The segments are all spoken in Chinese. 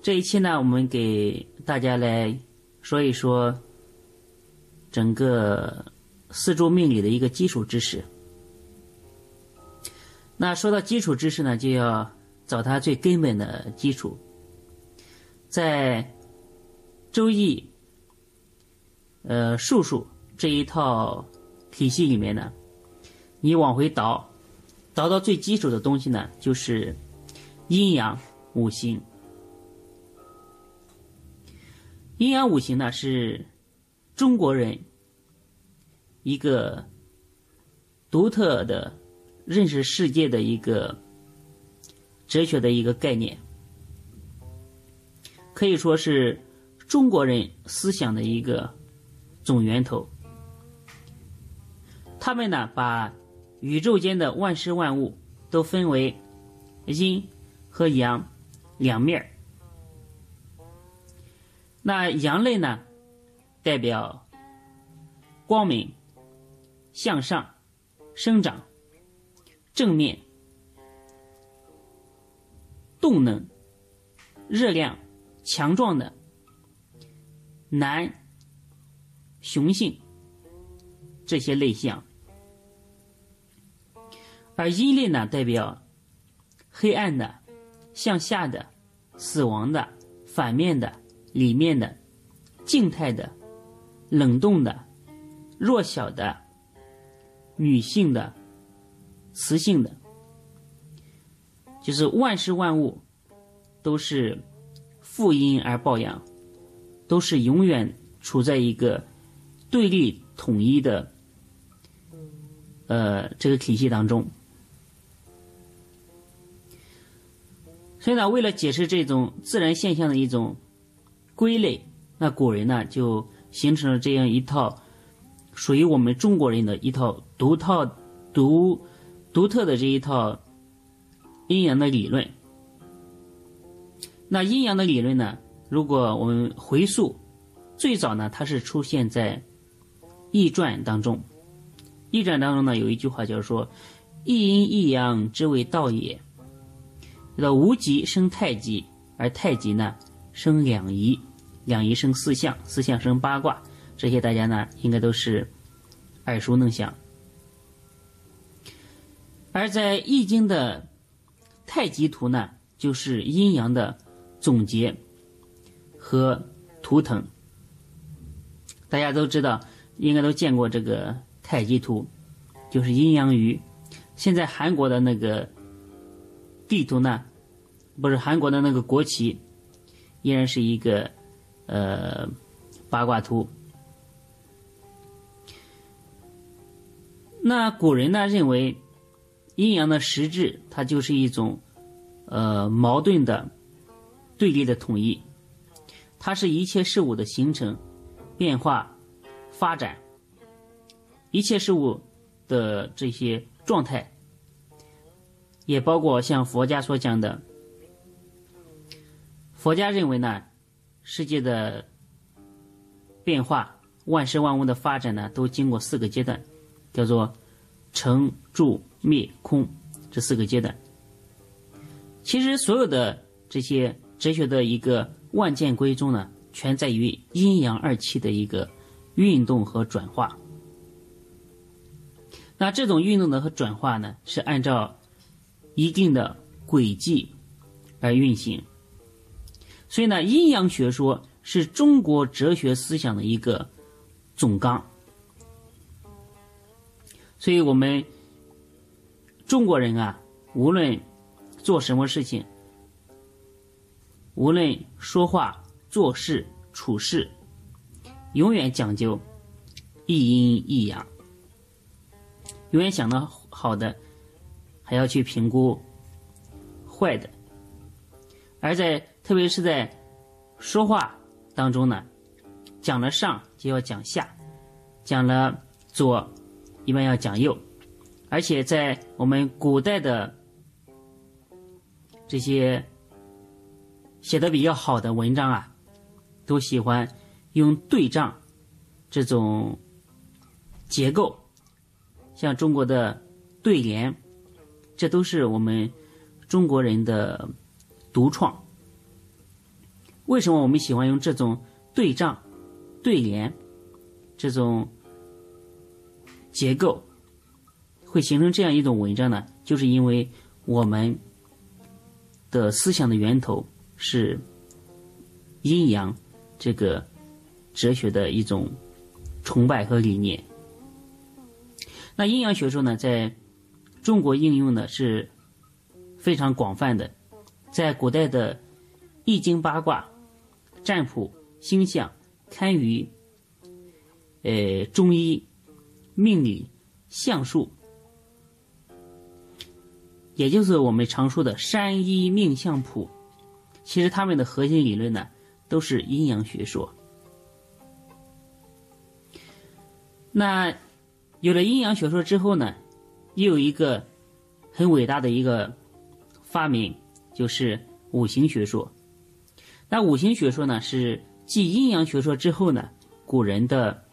这一期呢，我们给大家来说一说整个四柱命理的一个基础知识。那说到基础知识呢，就要找它最根本的基础。在《周易》呃术数这一套体系里面呢，你往回倒，倒到最基础的东西呢，就是阴阳五行。阴阳五行呢，是中国人一个独特的认识世界的一个哲学的一个概念，可以说是中国人思想的一个总源头。他们呢，把宇宙间的万事万物都分为阴和阳两面儿。那阳类呢，代表光明、向上、生长、正面、动能、热量、强壮的男、雄性这些类象；而阴类呢，代表黑暗的、向下的、死亡的、反面的。里面的静态的、冷冻的、弱小的、女性的、雌性的，就是万事万物都是负阴而抱阳，都是永远处在一个对立统一的呃这个体系当中。所以呢，为了解释这种自然现象的一种。归类，那古人呢就形成了这样一套属于我们中国人的一套独套、独独特的这一套阴阳的理论。那阴阳的理论呢，如果我们回溯，最早呢它是出现在《易传》当中，《易传》当中呢有一句话叫说：“一阴一阳之谓道也。”叫无极生太极，而太极呢生两仪。两仪生四象，四象生八卦，这些大家呢应该都是耳熟能详。而在《易经》的太极图呢，就是阴阳的总结和图腾。大家都知道，应该都见过这个太极图，就是阴阳鱼。现在韩国的那个地图呢，不是韩国的那个国旗，依然是一个。呃，八卦图。那古人呢认为，阴阳的实质它就是一种呃矛盾的对立的统一，它是一切事物的形成、变化、发展，一切事物的这些状态，也包括像佛家所讲的，佛家认为呢。世界的变化，万事万物的发展呢，都经过四个阶段，叫做成、住、灭、空这四个阶段。其实所有的这些哲学的一个万剑归宗呢，全在于阴阳二气的一个运动和转化。那这种运动的和转化呢，是按照一定的轨迹而运行。所以呢，阴阳学说是中国哲学思想的一个总纲。所以我们中国人啊，无论做什么事情，无论说话、做事、处事，永远讲究一阴一阳，永远想到好的，还要去评估坏的，而在。特别是在说话当中呢，讲了上就要讲下，讲了左一般要讲右，而且在我们古代的这些写的比较好的文章啊，都喜欢用对仗这种结构，像中国的对联，这都是我们中国人的独创。为什么我们喜欢用这种对仗、对联这种结构，会形成这样一种文章呢？就是因为我们的思想的源头是阴阳这个哲学的一种崇拜和理念。那阴阳学说呢，在中国应用呢是非常广泛的，在古代的易经八卦。占卜、星象、堪舆、呃中医、命理、相术，也就是我们常说的山医命相卜，其实他们的核心理论呢，都是阴阳学说。那有了阴阳学说之后呢，又有一个很伟大的一个发明，就是五行学说。那五行学说呢，是继阴阳学说之后呢，古人的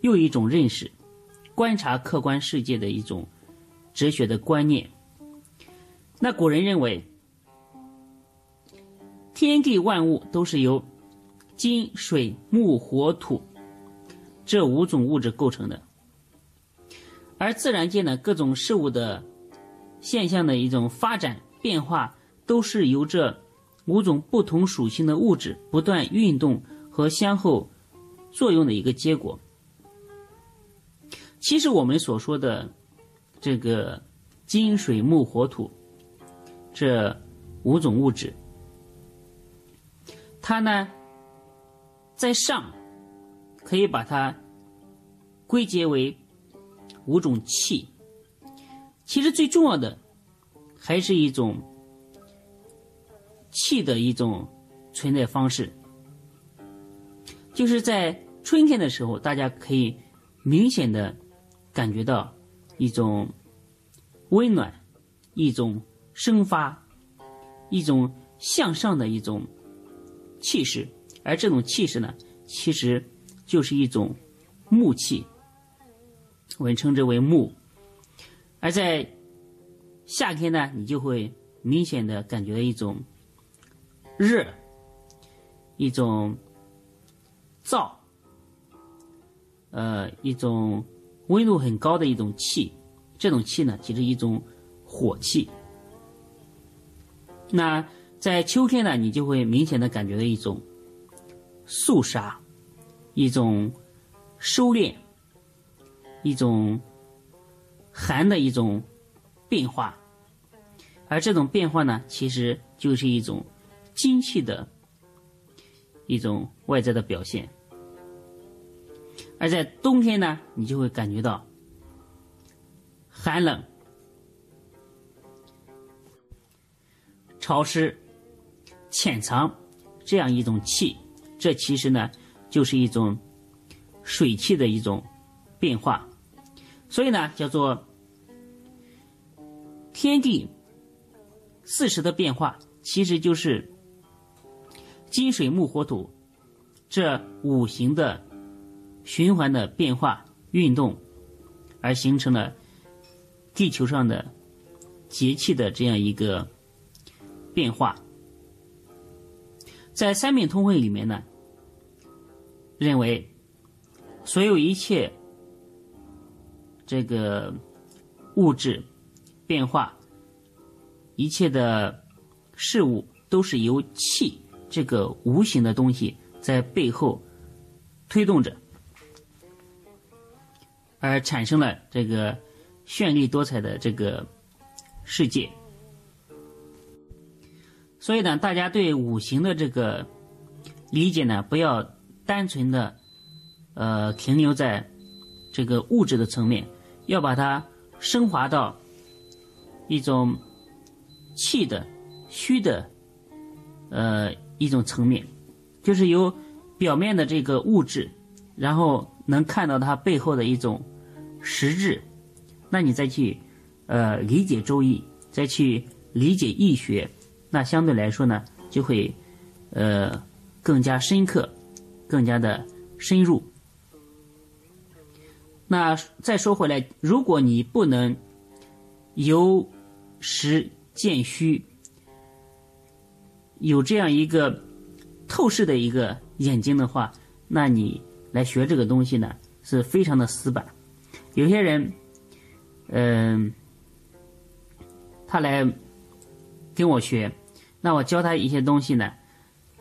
又一种认识、观察客观世界的一种哲学的观念。那古人认为，天地万物都是由金、水、木、火、土这五种物质构成的，而自然界呢，各种事物的现象的一种发展变化，都是由这。五种不同属性的物质不断运动和相互作用的一个结果。其实我们所说的这个金、水、木、火、土这五种物质，它呢在上可以把它归结为五种气。其实最重要的还是一种。气的一种存在方式，就是在春天的时候，大家可以明显的感觉到一种温暖、一种生发、一种向上的一种气势，而这种气势呢，其实就是一种木气，我们称之为木。而在夏天呢，你就会明显的感觉到一种。热，一种燥，呃，一种温度很高的一种气，这种气呢，其实一种火气。那在秋天呢，你就会明显的感觉到一种肃杀，一种收敛，一种寒的一种变化，而这种变化呢，其实就是一种。精气的一种外在的表现，而在冬天呢，你就会感觉到寒冷、潮湿、潜藏这样一种气，这其实呢就是一种水气的一种变化，所以呢叫做天地四时的变化，其实就是。金水木火土这五行的循环的变化运动，而形成了地球上的节气的这样一个变化。在三命通会里面呢，认为所有一切这个物质变化，一切的事物都是由气。这个无形的东西在背后推动着，而产生了这个绚丽多彩的这个世界。所以呢，大家对五行的这个理解呢，不要单纯的呃停留在这个物质的层面，要把它升华到一种气的虚的呃。一种层面，就是由表面的这个物质，然后能看到它背后的一种实质，那你再去呃理解《周易》，再去理解易学，那相对来说呢，就会呃更加深刻，更加的深入。那再说回来，如果你不能由实见虚，有这样一个透视的一个眼睛的话，那你来学这个东西呢，是非常的死板。有些人，嗯，他来跟我学，那我教他一些东西呢，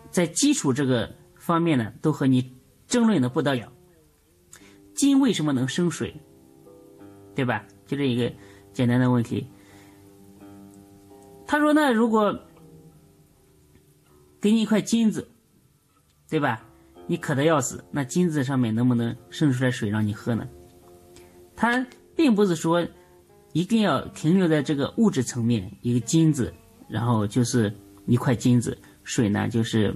在基础这个方面呢，都和你争论的不得了。金为什么能生水？对吧？就这一个简单的问题。他说：“那如果给你一块金子，对吧？你渴的要死，那金子上面能不能生出来水让你喝呢？”他并不是说一定要停留在这个物质层面，一个金子，然后就是一块金子，水呢就是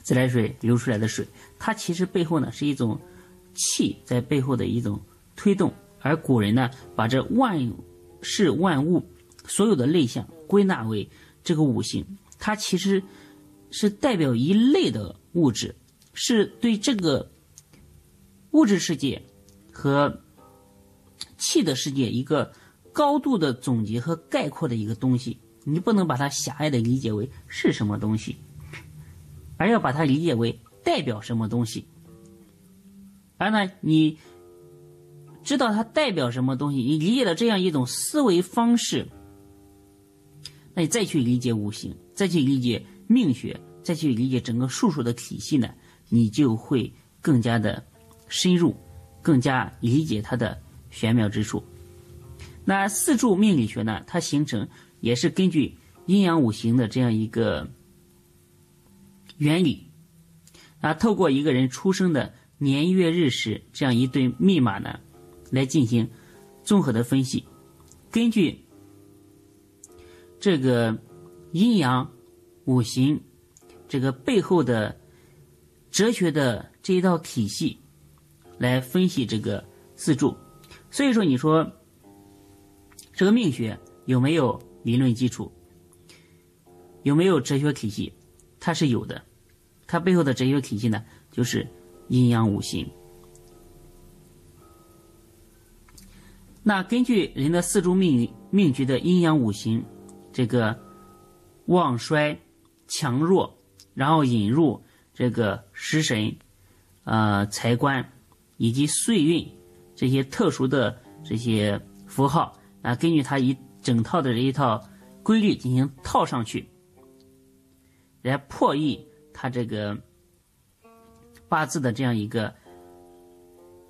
自来水流出来的水。它其实背后呢是一种。气在背后的一种推动，而古人呢，把这万事万物所有的类象归纳为这个五行，它其实是代表一类的物质，是对这个物质世界和气的世界一个高度的总结和概括的一个东西。你不能把它狭隘的理解为是什么东西，而要把它理解为代表什么东西。而呢，你知道它代表什么东西，你理解了这样一种思维方式，那你再去理解五行，再去理解命学，再去理解整个术数的体系呢，你就会更加的深入，更加理解它的玄妙之处。那四柱命理学呢，它形成也是根据阴阳五行的这样一个原理，啊，透过一个人出生的。年月日时这样一对密码呢，来进行综合的分析。根据这个阴阳五行这个背后的哲学的这一套体系来分析这个四柱。所以说，你说这个命学有没有理论基础？有没有哲学体系？它是有的。它背后的哲学体系呢，就是。阴阳五行，那根据人的四柱命命局的阴阳五行，这个旺衰、强弱，然后引入这个食神、呃财官以及岁运这些特殊的这些符号啊，根据它一整套的这一套规律进行套上去，来破译它这个。八字的这样一个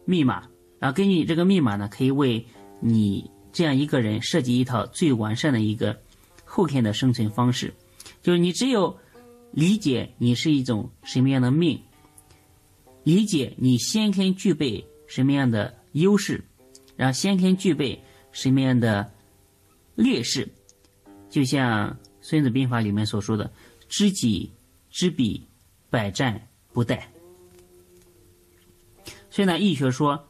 密码，然后根据这个密码呢，可以为你这样一个人设计一套最完善的一个后天的生存方式。就是你只有理解你是一种什么样的命，理解你先天具备什么样的优势，然后先天具备什么样的劣势，就像《孙子兵法》里面所说的“知己知彼，百战不殆”。所以呢，易学说，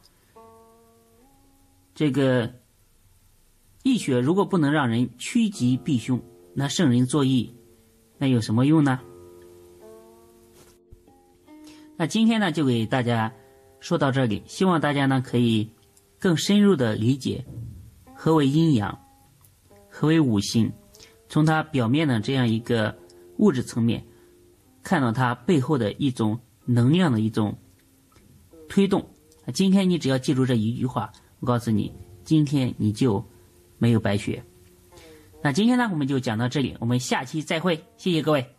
这个易学如果不能让人趋吉避凶，那圣人作易，那有什么用呢？那今天呢，就给大家说到这里，希望大家呢可以更深入的理解何为阴阳，何为五行，从它表面的这样一个物质层面，看到它背后的一种能量的一种。推动，今天你只要记住这一句话，我告诉你，今天你就没有白学。那今天呢，我们就讲到这里，我们下期再会，谢谢各位。